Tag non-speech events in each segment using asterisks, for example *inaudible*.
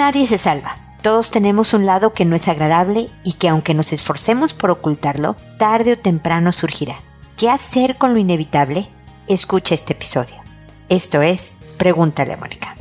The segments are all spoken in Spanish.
Nadie se salva. Todos tenemos un lado que no es agradable y que aunque nos esforcemos por ocultarlo, tarde o temprano surgirá. ¿Qué hacer con lo inevitable? Escucha este episodio. Esto es Pregúntale a Mónica.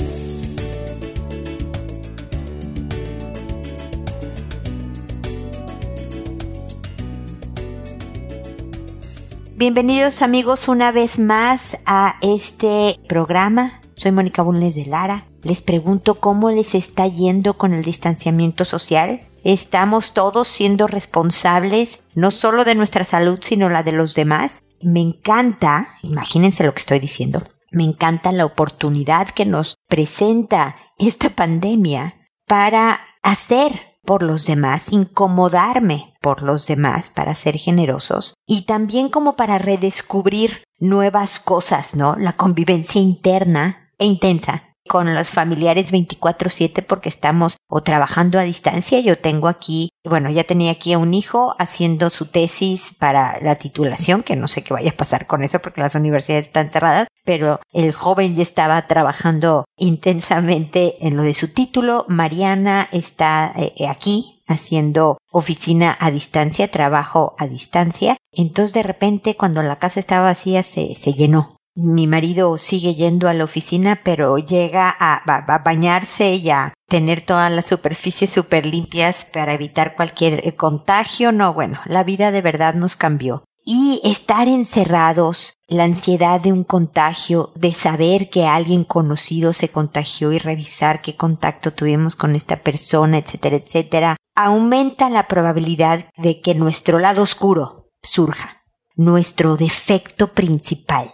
Bienvenidos amigos una vez más a este programa. Soy Mónica Bulnes de Lara. Les pregunto cómo les está yendo con el distanciamiento social. Estamos todos siendo responsables no solo de nuestra salud, sino la de los demás. Me encanta, imagínense lo que estoy diciendo, me encanta la oportunidad que nos presenta esta pandemia para hacer por los demás, incomodarme por los demás para ser generosos y también como para redescubrir nuevas cosas, ¿no? La convivencia interna e intensa con los familiares 24/7 porque estamos o trabajando a distancia. Yo tengo aquí, bueno, ya tenía aquí a un hijo haciendo su tesis para la titulación, que no sé qué vaya a pasar con eso porque las universidades están cerradas, pero el joven ya estaba trabajando intensamente en lo de su título. Mariana está eh, aquí haciendo oficina a distancia, trabajo a distancia. Entonces de repente cuando la casa estaba vacía se, se llenó mi marido sigue yendo a la oficina, pero llega a, bañarse y a tener todas las superficies súper limpias para evitar cualquier eh, contagio. No, bueno, la vida de verdad nos cambió. Y estar encerrados, la ansiedad de un contagio, de saber que alguien conocido se contagió y revisar qué contacto tuvimos con esta persona, etcétera, etcétera, aumenta la probabilidad de que nuestro lado oscuro surja, nuestro defecto principal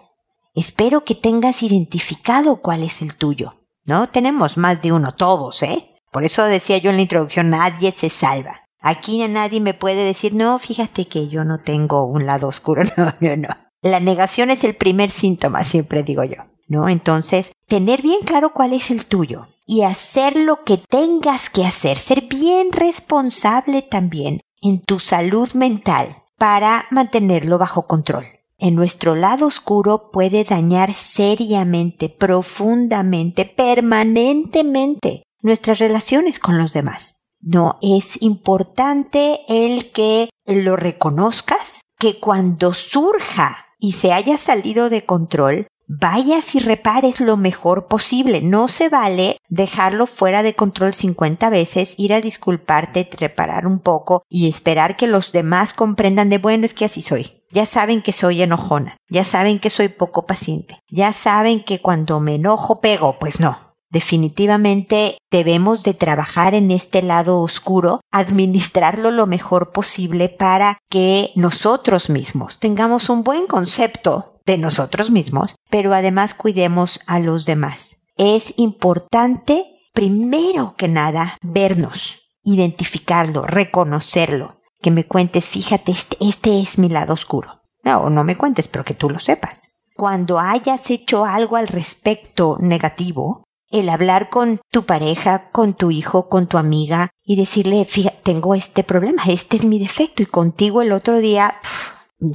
Espero que tengas identificado cuál es el tuyo. ¿No? Tenemos más de uno todos, ¿eh? Por eso decía yo en la introducción, nadie se salva. Aquí nadie me puede decir, no, fíjate que yo no tengo un lado oscuro. *laughs* No, no, no. La negación es el primer síntoma, siempre digo yo. ¿No? Entonces, tener bien claro cuál es el tuyo y hacer lo que tengas que hacer, ser bien responsable también en tu salud mental para mantenerlo bajo control en nuestro lado oscuro puede dañar seriamente, profundamente, permanentemente nuestras relaciones con los demás. No, es importante el que lo reconozcas, que cuando surja y se haya salido de control, vayas y repares lo mejor posible. No se vale dejarlo fuera de control 50 veces, ir a disculparte, reparar un poco y esperar que los demás comprendan de bueno es que así soy. Ya saben que soy enojona, ya saben que soy poco paciente, ya saben que cuando me enojo pego, pues no. Definitivamente debemos de trabajar en este lado oscuro, administrarlo lo mejor posible para que nosotros mismos tengamos un buen concepto de nosotros mismos, pero además cuidemos a los demás. Es importante, primero que nada, vernos, identificarlo, reconocerlo, que me cuentes, fíjate, este, este es mi lado oscuro. No, no me cuentes, pero que tú lo sepas. Cuando hayas hecho algo al respecto negativo, el hablar con tu pareja, con tu hijo, con tu amiga y decirle, fíjate, tengo este problema, este es mi defecto y contigo el otro día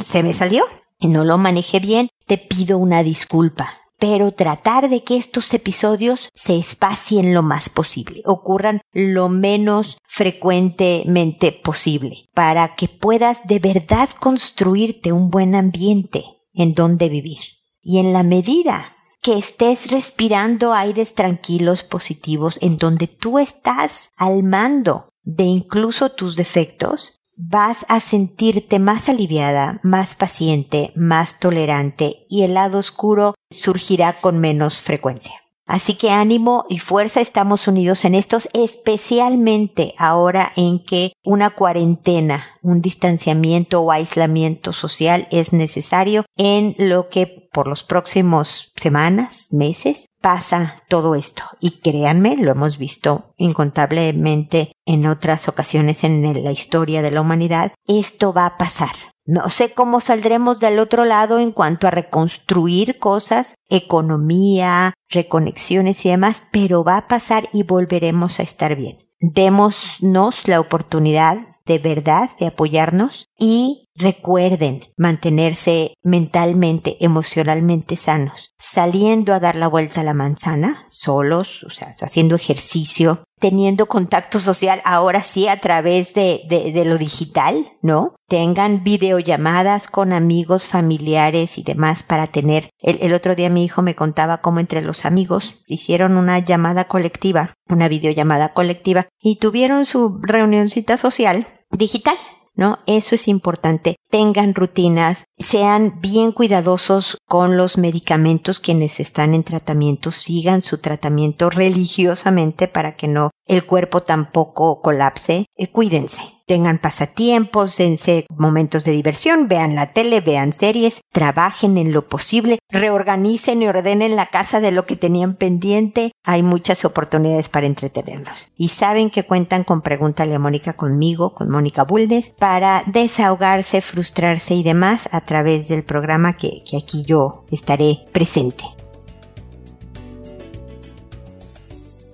se me salió, no lo manejé bien, te pido una disculpa. Pero tratar de que estos episodios se espacien lo más posible, ocurran lo menos frecuentemente posible, para que puedas de verdad construirte un buen ambiente en donde vivir. Y en la medida que estés respirando aires tranquilos, positivos, en donde tú estás al mando de incluso tus defectos, vas a sentirte más aliviada, más paciente, más tolerante y el lado oscuro surgirá con menos frecuencia. Así que ánimo y fuerza, estamos unidos en estos, especialmente ahora en que una cuarentena, un distanciamiento o aislamiento social es necesario en lo que por los próximos semanas, meses, pasa todo esto. Y créanme, lo hemos visto incontablemente en otras ocasiones en la historia de la humanidad, esto va a pasar. No sé cómo saldremos del otro lado en cuanto a reconstruir cosas, economía, reconexiones y demás, pero va a pasar y volveremos a estar bien. Démonos la oportunidad de verdad de apoyarnos y Recuerden mantenerse mentalmente, emocionalmente sanos, saliendo a dar la vuelta a la manzana, solos, o sea, haciendo ejercicio, teniendo contacto social ahora sí a través de, de, lo digital, ¿no? Tengan videollamadas con amigos, familiares y demás para tener. El, el, otro día mi hijo me contaba cómo entre los amigos hicieron una llamada colectiva, una videollamada colectiva y tuvieron su reunioncita social digital. ¿No? Eso es importante. Tengan rutinas, sean bien cuidadosos con los medicamentos quienes están en tratamiento, sigan su tratamiento religiosamente para que no el cuerpo tampoco colapse. Eh, cuídense, tengan pasatiempos, dense momentos de diversión, vean la tele, vean series, trabajen en lo posible, reorganicen y ordenen la casa de lo que tenían pendiente. Hay muchas oportunidades para entretenernos. Y saben que cuentan con Pregúntale a Mónica conmigo, con Mónica Bulnes, para desahogarse, frustrarse y demás a través del programa que, que aquí yo estaré presente.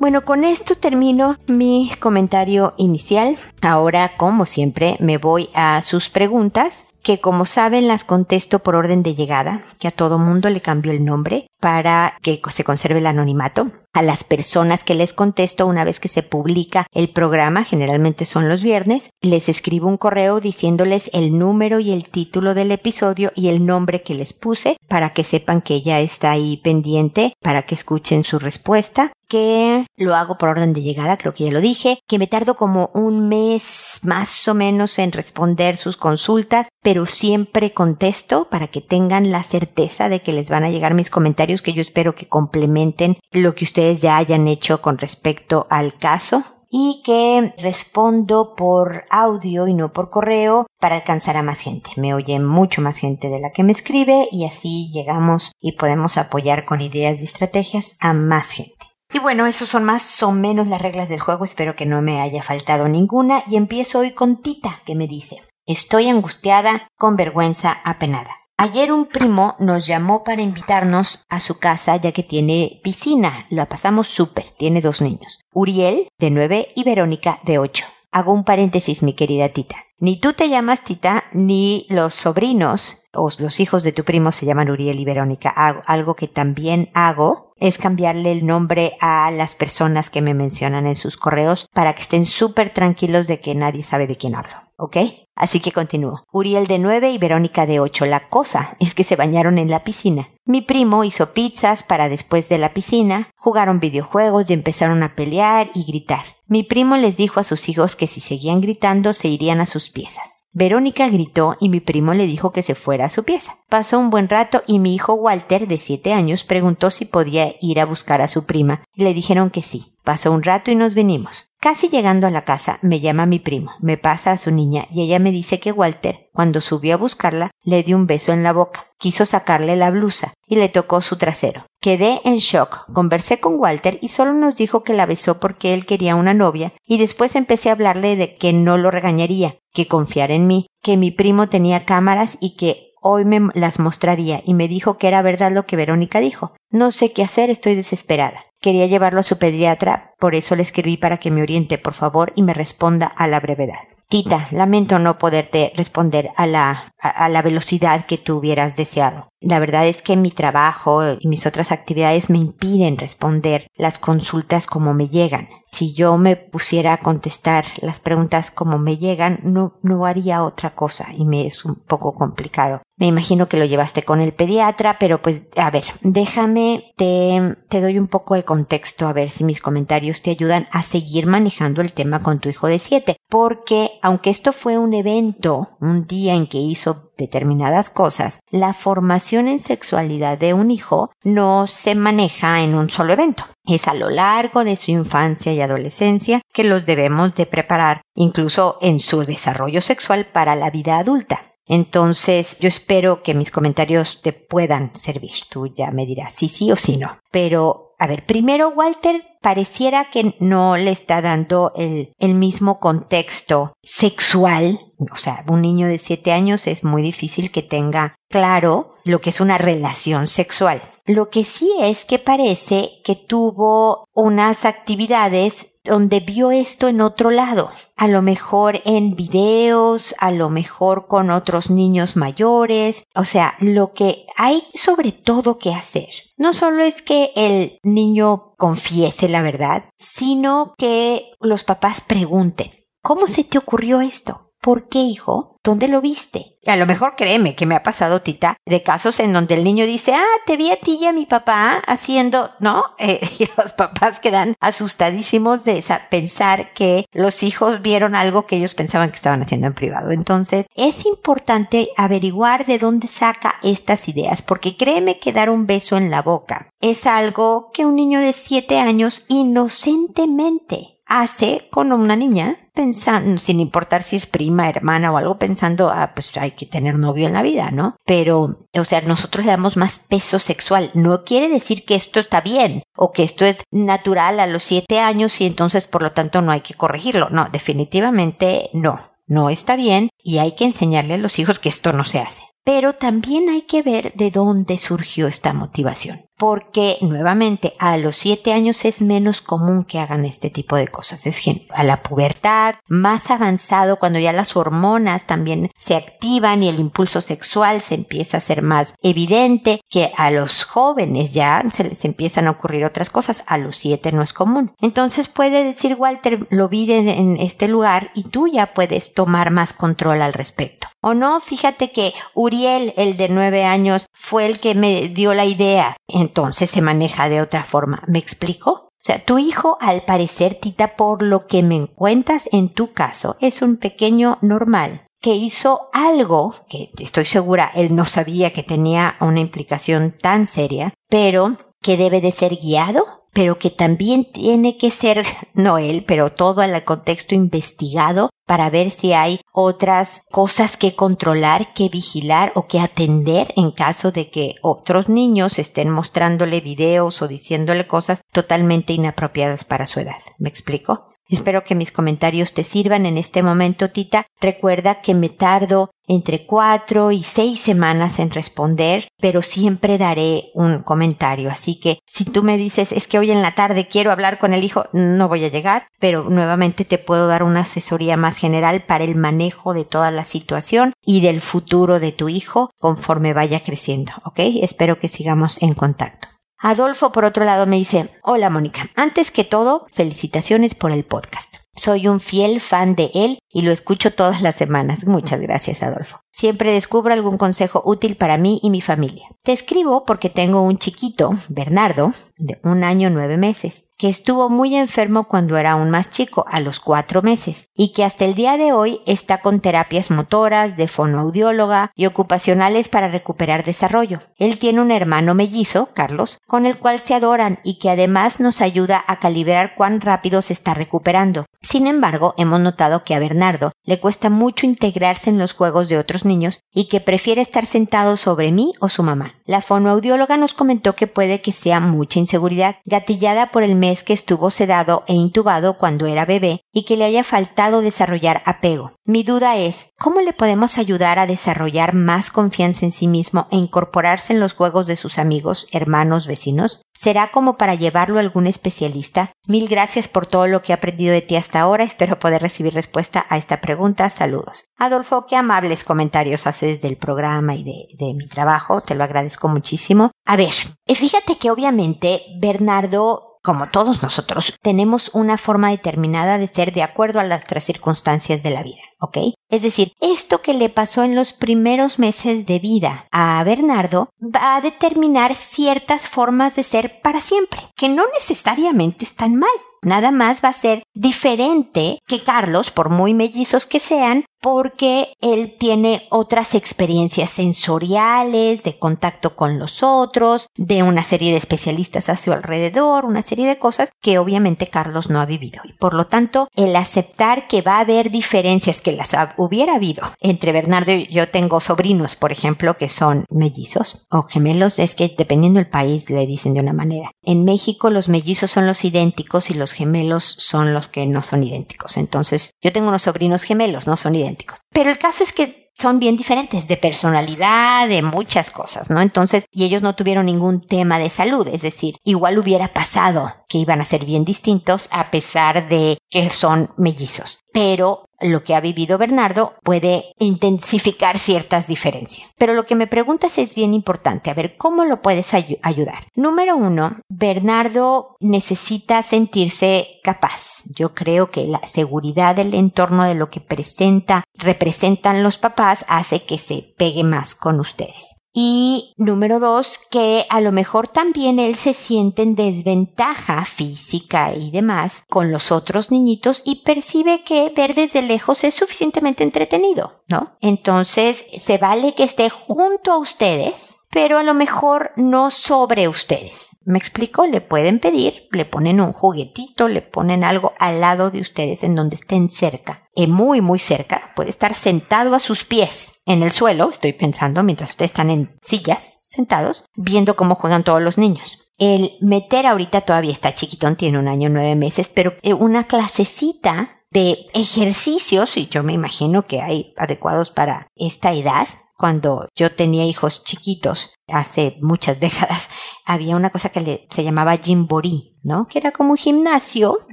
Bueno, con esto termino mi comentario inicial. Ahora, como siempre, me voy a sus preguntas, que como saben las contesto por orden de llegada, que a todo mundo le cambió el nombre para que se conserve el anonimato. A las personas que les contesto una vez que se publica el programa, generalmente son los viernes, les escribo un correo diciéndoles el número y el título del episodio y el nombre que les puse para que sepan que ya está ahí pendiente, para que escuchen su respuesta que lo hago por orden de llegada, creo que ya lo dije, que me tardo como un mes más o menos en responder sus consultas, siempre contesto para que tengan la certeza de que les van a llegar mis comentarios que yo espero que complementen lo que ustedes ya hayan hecho con respecto al caso y que respondo por audio y no por correo para alcanzar a más gente. Me oye mucho más gente de la que me escribe y así llegamos y podemos apoyar con ideas y estrategias a más gente. Y bueno, esos son más o menos las reglas del juego, espero que no me haya faltado ninguna y empiezo hoy con Tita, que me dice, estoy angustiada, con vergüenza, apenada. Ayer un primo nos llamó para invitarnos a su casa ya que tiene piscina. Lo pasamos súper, tiene dos niños. Uriel, de nueve, y Verónica, de ocho. Hago un paréntesis, mi querida Tita. Ni tú te llamas Tita, ni los sobrinos o los hijos de tu primo se llaman Uriel y Verónica. algo que también hago es cambiarle el nombre a las personas que me mencionan en sus correos para que estén súper tranquilos de que nadie sabe de quién hablo. ¿Ok? Así que continúo. Uriel de 9 y Verónica de 8. La cosa es que se bañaron en la piscina. Mi primo hizo pizzas para después de la piscina, jugaron videojuegos y empezaron a pelear y gritar. Mi primo les dijo a sus hijos que si seguían gritando se irían a sus piezas. Verónica gritó y mi primo le dijo que se fuera a su pieza. Pasó un buen rato y mi hijo Walter, de siete años, preguntó si podía ir a buscar a su prima y le dijeron que sí. Pasó un rato y nos venimos. Casi llegando a la casa, me llama mi primo, me pasa a su niña y ella me dice que Walter, cuando subió a buscarla, le dio un beso en la boca. Quiso sacarle la blusa y le tocó su trasero. Quedé en shock. Conversé con Walter y solo nos dijo que la besó porque él quería una novia y después empecé a hablarle de que no lo regañaría, que confiara en mí, que mi primo tenía cámaras y que hoy me las mostraría y me dijo que era verdad lo que Verónica dijo. No sé qué hacer, estoy desesperada. Quería llevarlo a su pediatra, por eso le escribí para que me oriente, por favor, y me responda a la brevedad. Tita, lamento no poderte responder a la, a, la velocidad que tú hubieras deseado. La verdad es que mi trabajo y mis otras actividades me impiden responder las consultas como me llegan. Si yo me pusiera a contestar las preguntas como me llegan, no, no haría otra cosa y me es un poco complicado. Me imagino que lo llevaste con el pediatra, pero pues, a ver, déjame, te, te doy un poco de contexto a ver si mis comentarios te ayudan a seguir manejando el tema con tu hijo de 7. Porque, aunque esto fue un evento, un día en que hizo determinadas cosas, la formación en sexualidad de un hijo no se maneja en un solo evento. Es a lo largo de su infancia y adolescencia que los debemos de preparar, incluso en su desarrollo sexual para la vida adulta. Entonces, yo espero que mis comentarios te puedan servir. Tú ya me dirás si sí o si no. Pero, a ver, primero, Walter, pareciera que no le está dando el, el mismo contexto sexual. O sea, un niño de siete años es muy difícil que tenga claro lo que es una relación sexual. Lo que sí es que parece que tuvo unas actividades donde vio esto en otro lado, a lo mejor en videos, a lo mejor con otros niños mayores, o sea, lo que hay sobre todo que hacer. No solo es que el niño confiese la verdad, sino que los papás pregunten, ¿cómo se te ocurrió esto? ¿Por qué, hijo? ¿Dónde lo viste? A lo mejor créeme que me ha pasado, Tita, de casos en donde el niño dice, ah, te vi a ti y a mi papá haciendo, ¿no? *laughs* Eh, y los papás quedan asustadísimos de pensar que los hijos vieron algo que ellos pensaban que estaban haciendo en privado. Entonces, es importante averiguar de dónde saca estas ideas, porque créeme que dar un beso en la boca es algo que un niño de siete años inocentemente hace con una niña pensando, sin importar si es prima, hermana o algo, pensando, ah, pues hay que tener novio en la vida, ¿no? Pero, o sea, nosotros le damos más peso sexual. No quiere decir que esto está bien o que esto es natural a los siete años y entonces por lo tanto no hay que corregirlo. No, definitivamente no. No está bien y hay que enseñarle a los hijos que esto no se hace. Pero también hay que ver de dónde surgió esta motivación porque nuevamente a los siete años es menos común que hagan este tipo de cosas. Es a la pubertad, más avanzado, cuando ya las hormonas también se activan y el impulso sexual se empieza a ser más evidente, que a los jóvenes ya se les empiezan a ocurrir otras cosas. A los siete no es común. Entonces puede decir Walter, lo vi en este lugar y tú ya puedes tomar más control al respecto. O no, fíjate que Uriel, el de nueve años, fue el que me dio la idea. Entonces se maneja de otra forma. ¿Me explico? O sea, tu hijo, al parecer, Tita, por lo que me cuentas en tu caso, es un pequeño normal que hizo algo que estoy segura él no sabía que tenía una implicación tan seria, pero que debe de ser guiado pero que también tiene que ser, *laughs* no él, pero todo el contexto investigado para ver si hay otras cosas que controlar, que vigilar o que atender en caso de que otros niños estén mostrándole videos o diciéndole cosas totalmente inapropiadas para su edad. ¿Me explico? Espero que mis comentarios te sirvan en este momento, Tita. Recuerda que me tardo entre cuatro y seis semanas en responder, pero siempre daré un comentario. Así que si tú me dices es que hoy en la tarde quiero hablar con el hijo, no voy a llegar, pero nuevamente te puedo dar una asesoría más general para el manejo de toda la situación y del futuro de tu hijo conforme vaya creciendo. ¿Ok? Espero que sigamos en contacto. Adolfo, por otro lado, me dice, hola Mónica, antes que todo, felicitaciones por el podcast. Soy un fiel fan de él y lo escucho todas las semanas. Muchas gracias, Adolfo. Siempre descubro algún consejo útil para mí y mi familia. Te escribo porque tengo un chiquito, Bernardo, de un año nueve meses, que estuvo muy enfermo cuando era aún más chico, a los cuatro meses, y que hasta el día de hoy está con terapias motoras, de fonoaudióloga y ocupacionales para recuperar desarrollo. Él tiene un hermano mellizo, Carlos, con el cual se adoran y que además nos ayuda a calibrar cuán rápido se está recuperando. Sin embargo, hemos notado que a Bernardo le cuesta mucho integrarse en los juegos de otros niños y que prefiere estar sentado sobre mí o su mamá. La fonoaudióloga nos comentó que puede que sea mucha inseguridad, gatillada por el mes que estuvo sedado e intubado cuando era bebé y que le haya faltado desarrollar apego. Mi duda es, ¿cómo le podemos ayudar a desarrollar más confianza en sí mismo e incorporarse en los juegos de sus amigos, hermanos, vecinos? ¿Será como para llevarlo a algún especialista? Mil gracias por todo lo que he aprendido de ti hasta ahora. Espero poder recibir respuesta a esta pregunta. Saludos. Adolfo, qué amables comentarios haces del programa y de, de mi trabajo. Te lo agradezco muchísimo. A ver, eh, fíjate que obviamente Bernardo como todos nosotros, tenemos una forma determinada de ser de acuerdo a las tres circunstancias de la vida, ¿ok? Es decir, esto que le pasó en los primeros meses de vida a Bernardo va a determinar ciertas formas de ser para siempre, que no necesariamente están mal. Nada más va a ser diferente que Carlos, por muy mellizos que sean, porque él tiene otras experiencias sensoriales, de contacto con los otros, de una serie de especialistas a su alrededor, una serie de cosas que obviamente Carlos no ha vivido. Y por lo tanto, el aceptar que va a haber diferencias que las hubiera habido entre Bernardo y yo tengo sobrinos, por ejemplo, que son mellizos o gemelos, es que dependiendo del país le dicen de una manera. En México los mellizos son los idénticos y los gemelos son los que no son idénticos. Entonces, yo tengo unos sobrinos gemelos, no son idénticos pero el caso es que son bien diferentes de personalidad, de muchas cosas, ¿no? Entonces, y ellos no tuvieron ningún tema de salud, es decir, igual hubiera pasado que iban a ser bien distintos a pesar de que son mellizos. Pero lo que ha vivido Bernardo puede intensificar ciertas diferencias. Pero lo que me preguntas es bien importante. A ver, ¿cómo lo puedes ayudar? Número uno, Bernardo necesita sentirse capaz. Yo creo que la seguridad del entorno de lo que presenta, representan los papás hace que se pegue más con ustedes. Y número dos, que a lo mejor también él se siente en desventaja física y demás con los otros niñitos y percibe que ver desde lejos es suficientemente entretenido, ¿no? Entonces, se vale que esté junto a ustedes, pero a lo mejor no sobre ustedes. ¿Me explico? Le pueden pedir, le ponen un juguetito, le ponen algo al lado de ustedes en donde estén cerca. Eh, muy, muy cerca. Puede estar sentado a sus pies en el suelo, estoy pensando, mientras ustedes están en sillas, sentados, viendo cómo juegan todos los niños. El meter ahorita todavía está chiquitón, tiene un año, nueve meses, pero eh, una clasecita de ejercicios, y yo me imagino que hay adecuados para esta edad, cuando yo tenía hijos chiquitos, hace muchas *laughs* décadas, había una cosa que se llamaba Jimbori, ¿no? Que era como un gimnasio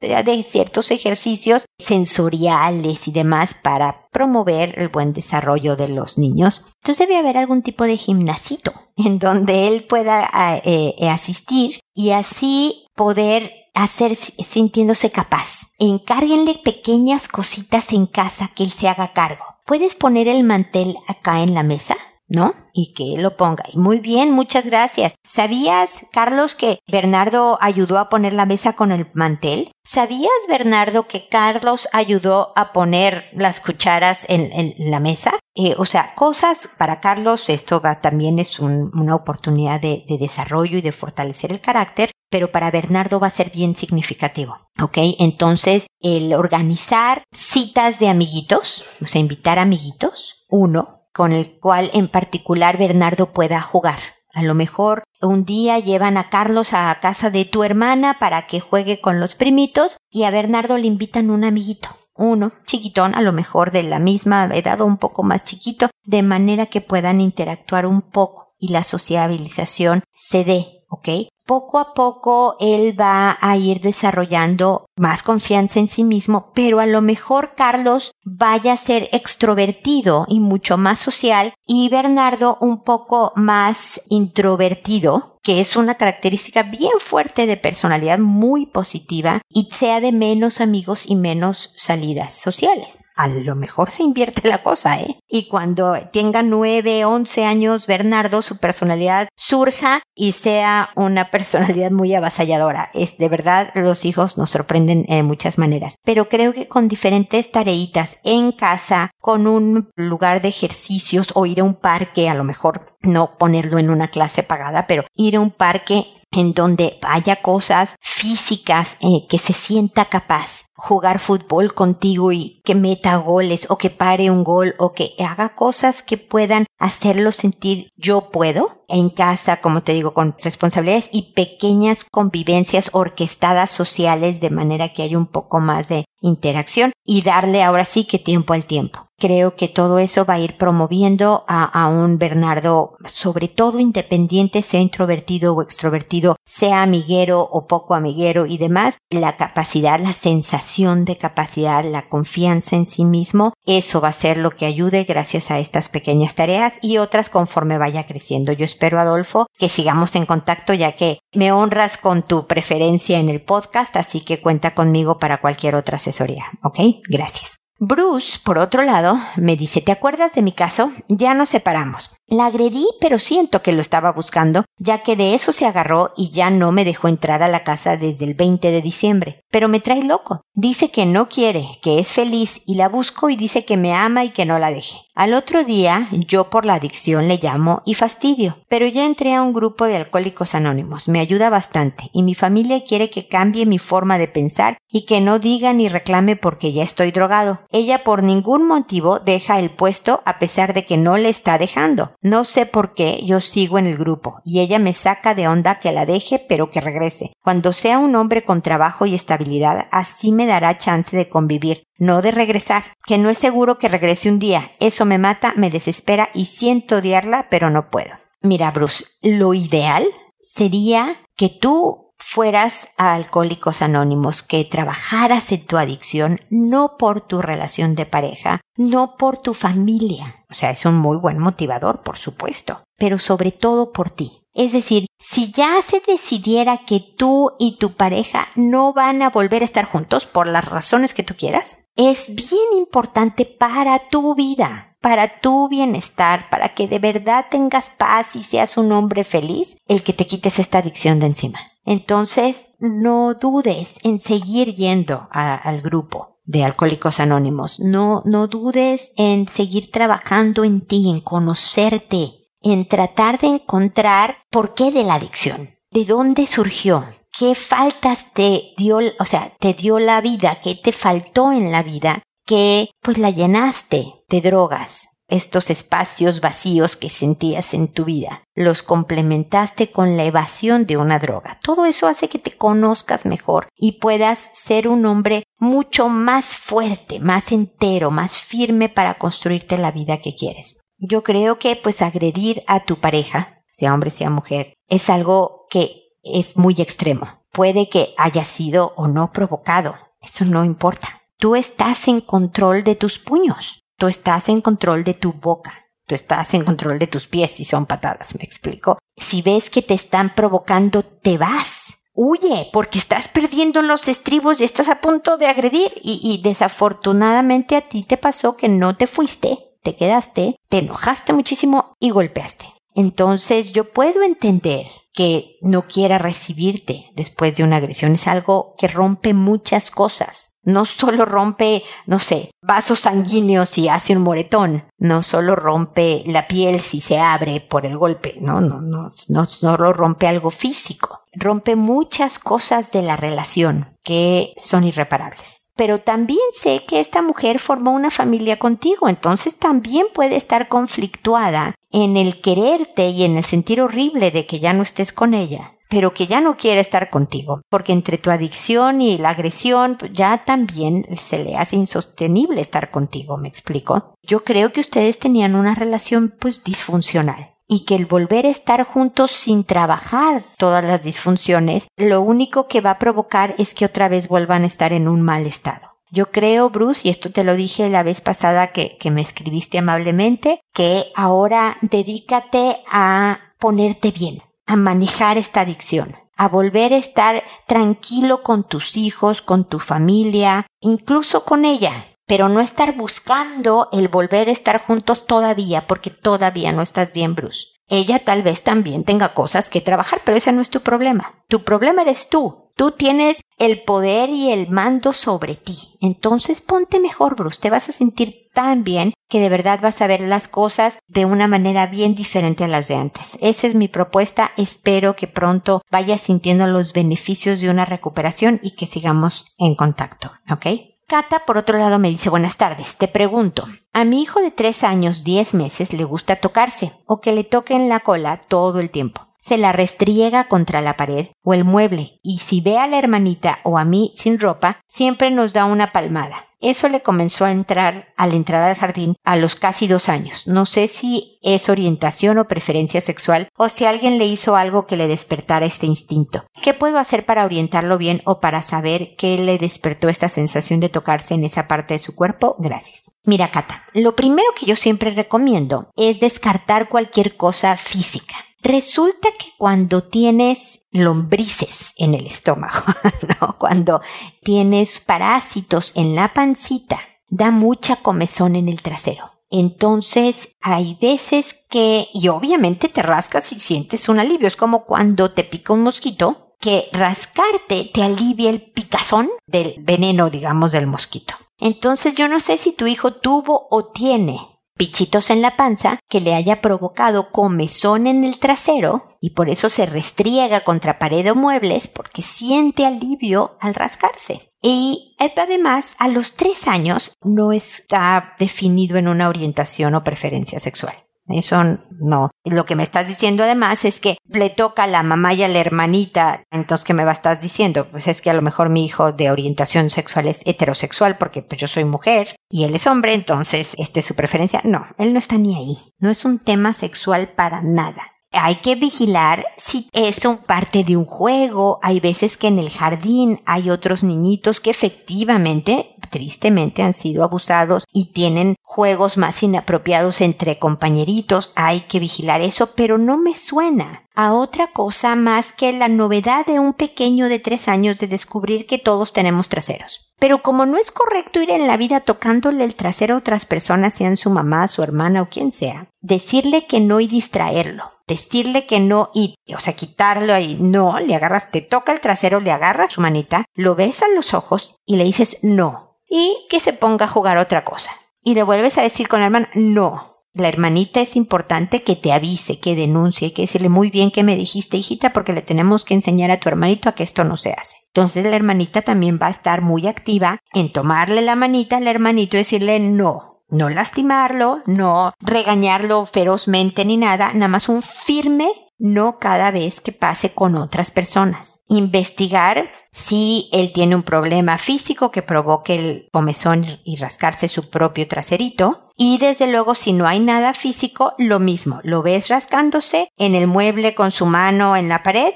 de, ciertos ejercicios sensoriales y demás para promover el buen desarrollo de los niños. Entonces debe haber algún tipo de gimnasito *laughs* en donde él pueda eh, eh, asistir y así poder hacer sintiéndose capaz. Encárguenle pequeñas cositas en casa que él se haga cargo. ¿Puedes poner el mantel acá en la mesa? ¿no? Y que lo ponga. Muy bien, muchas gracias. ¿Sabías, Carlos, que Bernardo ayudó a poner la mesa con el mantel? ¿Sabías, Bernardo, que Carlos ayudó a poner las cucharas en, la mesa? Eh, o sea, cosas para Carlos, esto va, también es una oportunidad de desarrollo y de fortalecer el carácter, pero para Bernardo va a ser bien significativo. ¿Ok? Entonces, el organizar citas de amiguitos, o sea, invitar amiguitos, uno, con el cual en particular Bernardo pueda jugar. A lo mejor un día llevan a Carlos a casa de tu hermana para que juegue con los primitos y a Bernardo le invitan un amiguito. Uno, chiquitón, a lo mejor de la misma edad o un poco más chiquito, de manera que puedan interactuar un poco y la sociabilización se dé, ¿ok? Poco a poco él va a ir desarrollando más confianza en sí mismo, pero a lo mejor Carlos vaya a ser extrovertido y mucho más social y Bernardo un poco más introvertido, que es una característica bien fuerte de personalidad muy positiva y sea de menos amigos y menos salidas sociales a lo mejor se invierte la cosa, ¿eh? Y cuando tenga nueve, once años, Bernardo, su personalidad surja y sea una personalidad muy avasalladora. Es de verdad, los hijos nos sorprenden de muchas maneras. Pero creo que con diferentes tareitas en casa, con un lugar de ejercicios o ir a un parque, a lo mejor no ponerlo en una clase pagada, pero ir a un parque en donde haya cosas físicas eh, que se sienta capaz jugar fútbol contigo y que meta goles o que pare un gol o que haga cosas que puedan hacerlo sentir yo puedo en casa, como te digo, con responsabilidades y pequeñas convivencias orquestadas sociales de manera que haya un poco más de interacción y darle ahora sí que tiempo al tiempo. Creo que todo eso va a ir promoviendo a, un Bernardo, sobre todo independiente, sea introvertido o extrovertido, sea amiguero o poco amiguero y demás, la capacidad, la sensación de capacidad, la confianza en sí mismo, eso va a ser lo que ayude gracias a estas pequeñas tareas y otras conforme vaya creciendo. Yo espero, Adolfo, que sigamos en contacto ya que me honras con tu preferencia en el podcast, así que cuenta conmigo para cualquier otra asesoría. ¿Ok? Gracias. Bruce, por otro lado, me dice, ¿te acuerdas de mi caso? Ya nos separamos. La agredí, pero siento que lo estaba buscando, ya que de eso se agarró y ya no me dejó entrar a la casa desde el 20 de diciembre. Pero me trae loco. Dice que no quiere, que es feliz y la busco y dice que me ama y que no la deje. Al otro día, yo por la adicción le llamo y fastidio, pero ya entré a un grupo de alcohólicos anónimos. Me ayuda bastante y mi familia quiere que cambie mi forma de pensar y que no diga ni reclame porque ya estoy drogado. Ella por ningún motivo deja el puesto a pesar de que no le está dejando. No sé por qué yo sigo en el grupo y ella me saca de onda que la deje pero que regrese. Cuando sea un hombre con trabajo y estabilidad, así me dará chance de convivir, no de regresar. Que no es seguro que regrese un día. Eso me mata, me desespera y siento odiarla, pero no puedo. Mira, Bruce, lo ideal sería que tú fueras a Alcohólicos Anónimos, que trabajaras en tu adicción, no por tu relación de pareja, no por tu familia. O sea, es un muy buen motivador, por supuesto, pero sobre todo por ti. Es decir, si ya se decidiera que tú y tu pareja no van a volver a estar juntos por las razones que tú quieras, es bien importante para tu vida, para tu bienestar, para que de verdad tengas paz y seas un hombre feliz, el que te quites esta adicción de encima. Entonces, no dudes en seguir yendo al grupo de Alcohólicos Anónimos. No, no dudes en seguir trabajando en ti, en conocerte, en tratar de encontrar por qué de la adicción, de dónde surgió, qué faltas te dio, o sea, te dio la vida, qué te faltó en la vida, que pues la llenaste de drogas, estos espacios vacíos que sentías en tu vida. Los complementaste con la evasión de una droga. Todo eso hace que te conozcas mejor y puedas ser un hombre mucho más fuerte, más entero, más firme para construirte la vida que quieres. Yo creo que pues agredir a tu pareja, sea hombre, sea mujer, es algo que es muy extremo. Puede que haya sido o no provocado. Eso no importa. Tú estás en control de tus puños. Tú estás en control de tu boca. Tú estás en control de tus pies si son patadas, me explico. Si ves que te están provocando, te vas. Huye, porque estás perdiendo los estribos y estás a punto de agredir. Y, desafortunadamente a ti te pasó que no te fuiste, te quedaste, te enojaste muchísimo y golpeaste. Entonces yo puedo entender que no quiera recibirte después de una agresión. Es algo que rompe muchas cosas. No solo rompe, no sé, vasos sanguíneos y hace un moretón. No solo rompe la piel si se abre por el golpe. No, no, no, no solo rompe algo físico. Rompe muchas cosas de la relación que son irreparables pero también sé que esta mujer formó una familia contigo, entonces también puede estar conflictuada en el quererte y en el sentir horrible de que ya no estés con ella pero que ya no quiere estar contigo, porque entre tu adicción y la agresión pues, ya también se le hace insostenible estar contigo, me explico. Yo creo que ustedes tenían una relación pues disfuncional y que el volver a estar juntos sin trabajar todas las disfunciones, lo único que va a provocar es que otra vez vuelvan a estar en un mal estado. Yo creo, Bruce, y esto te lo dije la vez pasada que, que me escribiste amablemente, que ahora dedícate a ponerte bien, a manejar esta adicción, a volver a estar tranquilo con tus hijos, con tu familia, incluso con ella, pero no estar buscando el volver a estar juntos todavía porque todavía no estás bien, Bruce. Ella tal vez también tenga cosas que trabajar, pero ese no es tu problema. Tu problema eres tú. Tú tienes el poder y el mando sobre ti. Entonces ponte mejor, Bruce. Te vas a sentir tan bien que de verdad vas a ver las cosas de una manera bien diferente a las de antes. Esa es mi propuesta. Espero que pronto vayas sintiendo los beneficios de una recuperación y que sigamos en contacto. ¿Ok? Cata, por otro lado, me dice buenas tardes. Te pregunto, a mi hijo de tres años, diez meses, le gusta tocarse o que le toquen la cola todo el tiempo. Se la restriega contra la pared o el mueble y si ve a la hermanita o a mí sin ropa, siempre nos da una palmada. Eso le comenzó a entrar al entrar al jardín a los casi dos años. No sé si es orientación o preferencia sexual o si alguien le hizo algo que le despertara este instinto. ¿Qué puedo hacer para orientarlo bien o para saber qué le despertó esta sensación de tocarse en esa parte de su cuerpo? Gracias. Mira, Cata, lo primero que yo siempre recomiendo es descartar cualquier cosa física. Resulta que cuando tienes lombrices en el estómago, *laughs* cuando tienes parásitos en la pancita, da mucha comezón en el trasero. Entonces hay veces que, y obviamente te rascas y sientes un alivio. Es como cuando te pica un mosquito, que rascarte te alivia el picazón del veneno, digamos, del mosquito. Entonces yo no sé si tu hijo tuvo o tiene pichitos en la panza que le haya provocado comezón en el trasero y por eso se restriega contra pared o muebles porque siente alivio al rascarse. Y además, a los tres años no está definido en una orientación o preferencia sexual. Eso no. Lo que me estás diciendo además es que le toca a la mamá y a la hermanita. Entonces, ¿qué me estás diciendo? Pues es que a lo mejor mi hijo de orientación sexual es heterosexual porque pues yo soy mujer y él es hombre, entonces este es su preferencia. No, él no está ni ahí. No es un tema sexual para nada hay que vigilar si es un parte de un juego. Hay veces que en el jardín hay otros niñitos que efectivamente, tristemente, han sido abusados y tienen juegos más inapropiados entre compañeritos. Hay que vigilar eso, pero no me suena a otra cosa más que la novedad de un pequeño de tres años de descubrir que todos tenemos traseros. Pero como no es correcto ir en la vida tocándole el trasero a otras personas, sean su mamá, su hermana o quien sea, decirle que no y distraerlo. Decirle que no y, o sea, quitarlo y no, le agarras, te toca el trasero, le agarras su manita, lo ves a los ojos y le dices no. Y que se ponga a jugar otra cosa. Y le vuelves a decir con la hermana, no, la hermanita es importante que te avise, que denuncie, que decirle muy bien que me dijiste, hijita, porque le tenemos que enseñar a tu hermanito a que esto no se hace. Entonces la hermanita también va a estar muy activa en tomarle la manita al hermanito y decirle no, no lastimarlo, no regañarlo ferozmente ni nada, nada más un firme no cada vez que pase con otras personas. Investigar si él tiene un problema físico que provoque el comezón y rascarse su propio traserito. Y desde luego, si no hay nada físico, lo mismo. Lo ves rascándose en el mueble con su mano en la pared,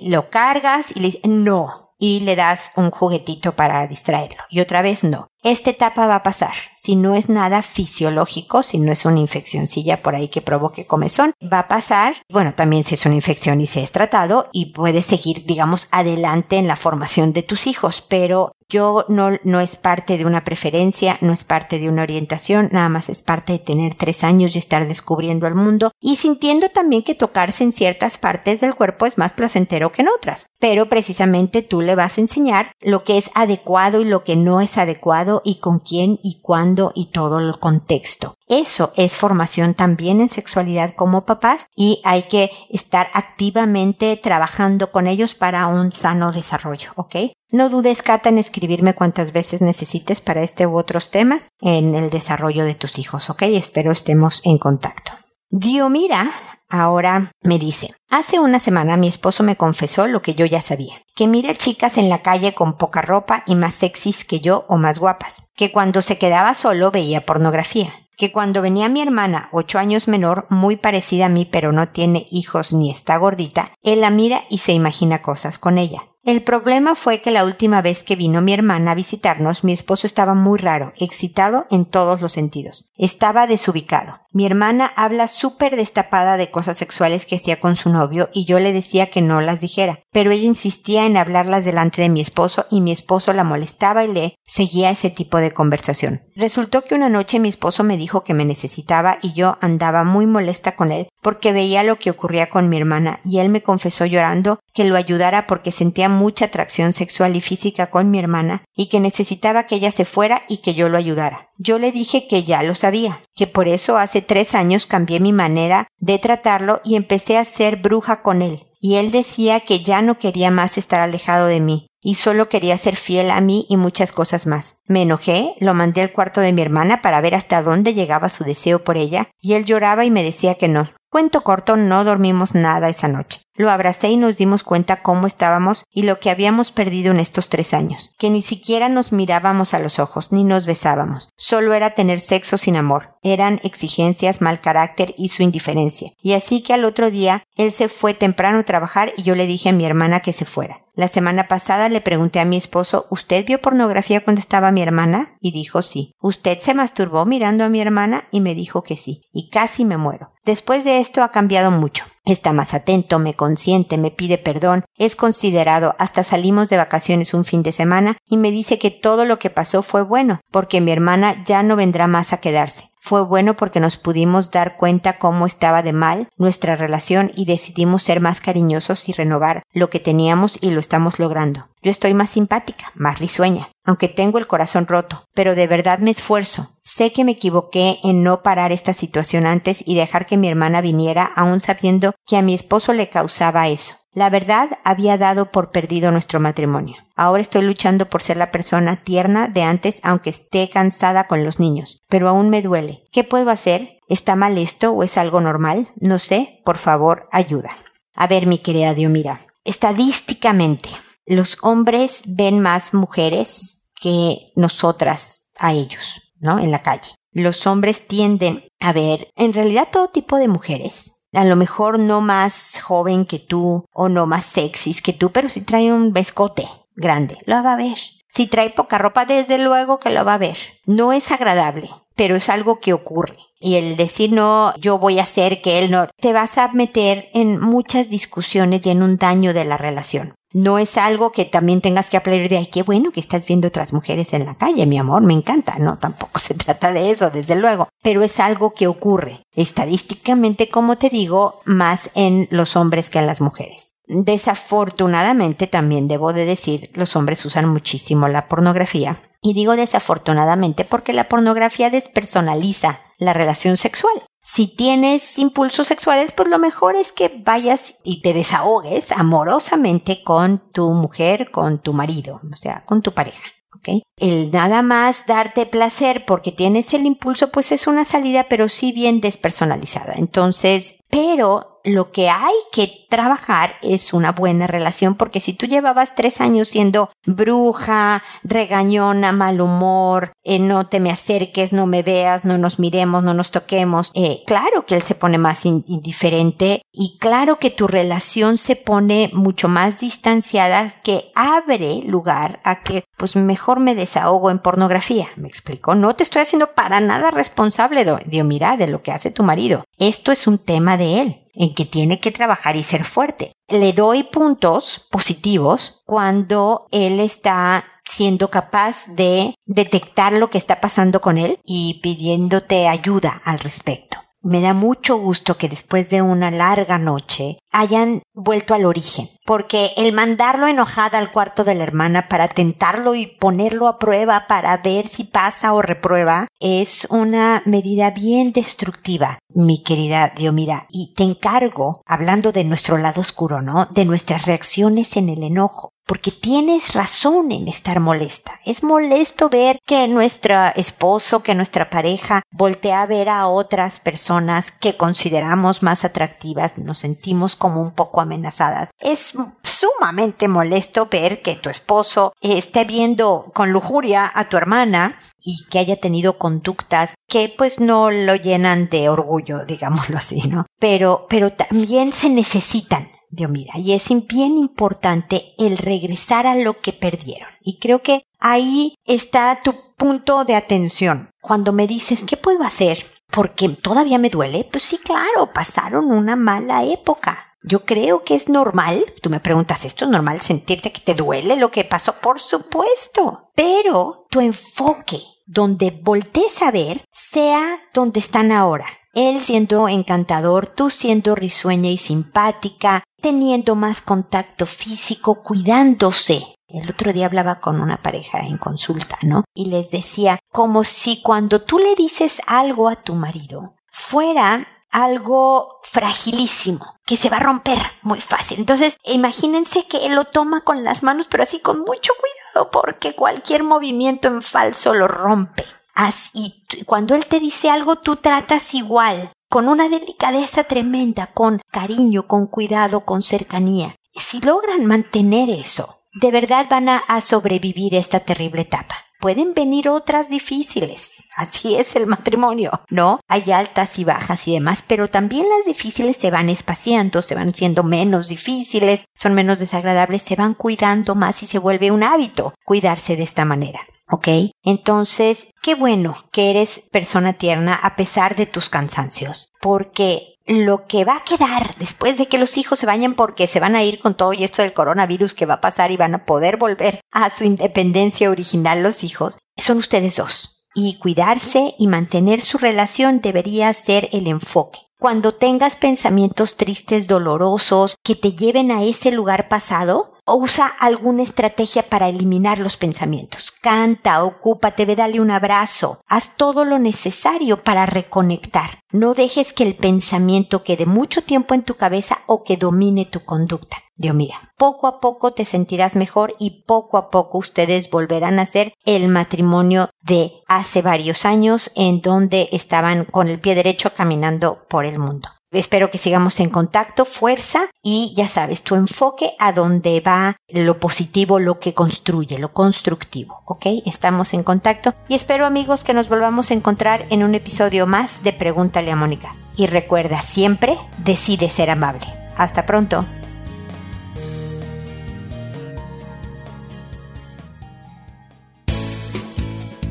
lo cargas y le dices, no, y le das un juguetito para distraerlo. Y otra vez no. Esta etapa va a pasar. Si no es nada fisiológico, si no es una infeccióncilla por ahí que provoque comezón, va a pasar. Bueno, también si es una infección y se es tratado y puedes seguir, digamos, adelante en la formación de tus hijos, pero yo no, no es parte de una preferencia, no es parte de una orientación, nada más es parte de tener tres años y estar descubriendo el mundo y sintiendo también que tocarse en ciertas partes del cuerpo es más placentero que en otras. Pero precisamente tú le vas a enseñar lo que es adecuado y lo que no es adecuado y con quién y cuándo y todo el contexto. Eso es formación también en sexualidad como papás y hay que estar activamente trabajando con ellos para un sano desarrollo, ¿ok? No dudes, Cata, en escribirme cuantas veces necesites para este u otros temas en el desarrollo de tus hijos, ¿ok? Espero estemos en contacto. Diomira ahora me dice, hace una semana mi esposo me confesó lo que yo ya sabía, que mira chicas en la calle con poca ropa y más sexys que yo o más guapas, que cuando se quedaba solo veía pornografía, que cuando venía mi hermana, ocho años menor, muy parecida a mí pero no tiene hijos ni está gordita, él la mira y se imagina cosas con ella. El problema fue que la última vez que vino mi hermana a visitarnos, mi esposo estaba muy raro, excitado en todos los sentidos. Estaba desubicado. Mi hermana habla súper destapada de cosas sexuales que hacía con su novio y yo le decía que no las dijera, pero ella insistía en hablarlas delante de mi esposo y mi esposo la molestaba y le seguía ese tipo de conversación. Resultó que una noche mi esposo me dijo que me necesitaba y yo andaba muy molesta con él porque veía lo que ocurría con mi hermana y él me confesó llorando que lo ayudara porque sentía mucha atracción sexual y física con mi hermana y que necesitaba que ella se fuera y que yo lo ayudara. Yo le dije que ya lo sabía, que por eso hace tres años cambié mi manera de tratarlo y empecé a ser bruja con él. Y él decía que ya no quería más estar alejado de mí, y solo quería ser fiel a mí y muchas cosas más. Me enojé, lo mandé al cuarto de mi hermana para ver hasta dónde llegaba su deseo por ella, y él lloraba y me decía que no. Cuento corto, no dormimos nada esa noche. Lo abracé y nos dimos cuenta cómo estábamos y lo que habíamos perdido en estos tres años, que ni siquiera nos mirábamos a los ojos, ni nos besábamos. Solo era tener sexo sin amor. Eran exigencias, mal carácter y su indiferencia. Y así que al otro día, él se fue temprano a trabajar y yo le dije a mi hermana que se fuera. La semana pasada le pregunté a mi esposo, ¿usted vio pornografía cuando estaba mi hermana? Y dijo sí. ¿Usted se masturbó mirando a mi hermana? Y me dijo que sí. Y casi me muero. Después de esto ha cambiado mucho. Está más atento, me consiente, me pide perdón, es considerado, hasta salimos de vacaciones un fin de semana y me dice que todo lo que pasó fue bueno, porque mi hermana ya no vendrá más a quedarse. Fue bueno porque nos pudimos dar cuenta cómo estaba de mal nuestra relación y decidimos ser más cariñosos y renovar lo que teníamos y lo estamos logrando. Yo estoy más simpática, más risueña, aunque tengo el corazón roto, pero de verdad me esfuerzo. Sé que me equivoqué en no parar esta situación antes y dejar que mi hermana viniera aún sabiendo que a mi esposo le causaba eso. La verdad había dado por perdido nuestro matrimonio. Ahora estoy luchando por ser la persona tierna de antes aunque esté cansada con los niños, pero aún me duele. ¿Qué puedo hacer? ¿Está mal esto o es algo normal? No sé, por favor, ayuda. A ver, mi querida Diomira, estadísticamente, los hombres ven más mujeres que nosotras a ellos, ¿no? En la calle. Los hombres tienden a ver, en realidad, todo tipo de mujeres. A lo mejor no más joven que tú o no más sexys que tú, pero si trae un escote grande, lo va a ver. Si trae poca ropa, desde luego que lo va a ver. No es agradable, pero es algo que ocurre. Y el decir no, yo voy a hacer que él no, te vas a meter en muchas discusiones y en un daño de la relación. No es algo que también tengas que aplaudir de, ay, qué bueno que estás viendo otras mujeres en la calle, mi amor, me encanta. No, tampoco *laughs* se trata de eso, desde luego. Pero es algo que ocurre estadísticamente, como te digo, más en los hombres que en las mujeres. Desafortunadamente, también debo de decir, los hombres usan muchísimo la pornografía. Y digo desafortunadamente porque la pornografía despersonaliza la relación sexual. Si tienes impulsos sexuales, pues lo mejor es que vayas y te desahogues amorosamente con tu mujer, con tu marido, o sea, con tu pareja. ¿ok? El nada más darte placer porque tienes el impulso, pues es una salida, pero sí bien despersonalizada. Entonces, pero lo que hay que trabajar es una buena relación, porque si tú llevabas tres años siendo bruja, regañona, mal humor, eh, no te me acerques, no me veas, no nos miremos, no nos toquemos, eh, claro que él se pone más indiferente y claro que tu relación se pone mucho más distanciada que abre lugar a que pues mejor me desahogo en pornografía. ¿Me explico? No te estoy haciendo para nada responsable, Dios mira, de lo que hace tu marido. Esto es un tema de él en que tiene que trabajar y ser fuerte. Le doy puntos positivos cuando él está siendo capaz de detectar lo que está pasando con él y pidiéndote ayuda al respecto. Me da mucho gusto que después de una larga noche hayan vuelto al origen, porque el mandarlo enojada al cuarto de la hermana para tentarlo y ponerlo a prueba para ver si pasa o reprueba es una medida bien destructiva, mi querida Diomira, y te encargo, hablando de nuestro lado oscuro, ¿no? De nuestras reacciones en el enojo porque tienes razón en estar molesta. Es molesto ver que nuestro esposo, que nuestra pareja voltea a ver a otras personas que consideramos más atractivas, nos sentimos como un poco amenazadas. Es sumamente molesto ver que tu esposo esté viendo con lujuria a tu hermana y que haya tenido conductas que pues no lo llenan de orgullo, *laughs* digámoslo así, ¿no? Pero, pero también se necesitan Dios mira, y es bien importante el regresar a lo que perdieron. Y creo que ahí está tu punto de atención. Cuando me dices, ¿qué puedo hacer? Porque todavía me duele. Pues sí, claro, pasaron una mala época. Yo creo que es normal, tú me preguntas, ¿esto es normal sentirte que te duele lo que pasó? Por supuesto. Pero tu enfoque, donde voltees a ver, sea donde están ahora. Él siendo encantador, tú siendo risueña y simpática, teniendo más contacto físico, cuidándose. El otro día hablaba con una pareja en consulta, ¿no? Y les decía, como si cuando tú le dices algo a tu marido, fuera algo fragilísimo, que se va a romper muy fácil. Entonces, imagínense que él lo toma con las manos, pero así con mucho cuidado, porque cualquier movimiento en falso lo rompe. Así, cuando él te dice algo, tú tratas igual con una delicadeza tremenda, con cariño, con cuidado, con cercanía. Si logran mantener eso, de verdad van a, sobrevivir esta terrible etapa. Pueden venir otras difíciles. Así es el matrimonio, ¿no? Hay altas y bajas y demás, pero también las difíciles se van espaciando, se van siendo menos difíciles, son menos desagradables, se van cuidando más y se vuelve un hábito cuidarse de esta manera. ¿Ok? Entonces, qué bueno que eres persona tierna a pesar de tus cansancios, porque lo que va a quedar después de que los hijos se vayan porque se van a ir con todo y esto del coronavirus que va a pasar y van a poder volver a su independencia original los hijos, son ustedes dos. Y cuidarse y mantener su relación debería ser el enfoque. Cuando tengas pensamientos tristes, dolorosos, que te lleven a ese lugar pasado, usa alguna estrategia para eliminar los pensamientos. Canta, ocúpate, ve, dale un abrazo. Haz todo lo necesario para reconectar. No dejes que el pensamiento quede mucho tiempo en tu cabeza o que domine tu conducta. Dios mira, poco a poco te sentirás mejor y poco a poco ustedes volverán a ser el matrimonio de hace varios años en donde estaban con el pie derecho caminando por el mundo. Espero que sigamos en contacto, fuerza y ya sabes, tu enfoque a donde va lo positivo, lo que construye, lo constructivo, ¿ok? Estamos en contacto y espero amigos que nos volvamos a encontrar en un episodio más de Pregúntale a Mónica. Y recuerda siempre, decide ser amable. Hasta pronto.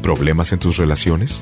¿Problemas en tus relaciones?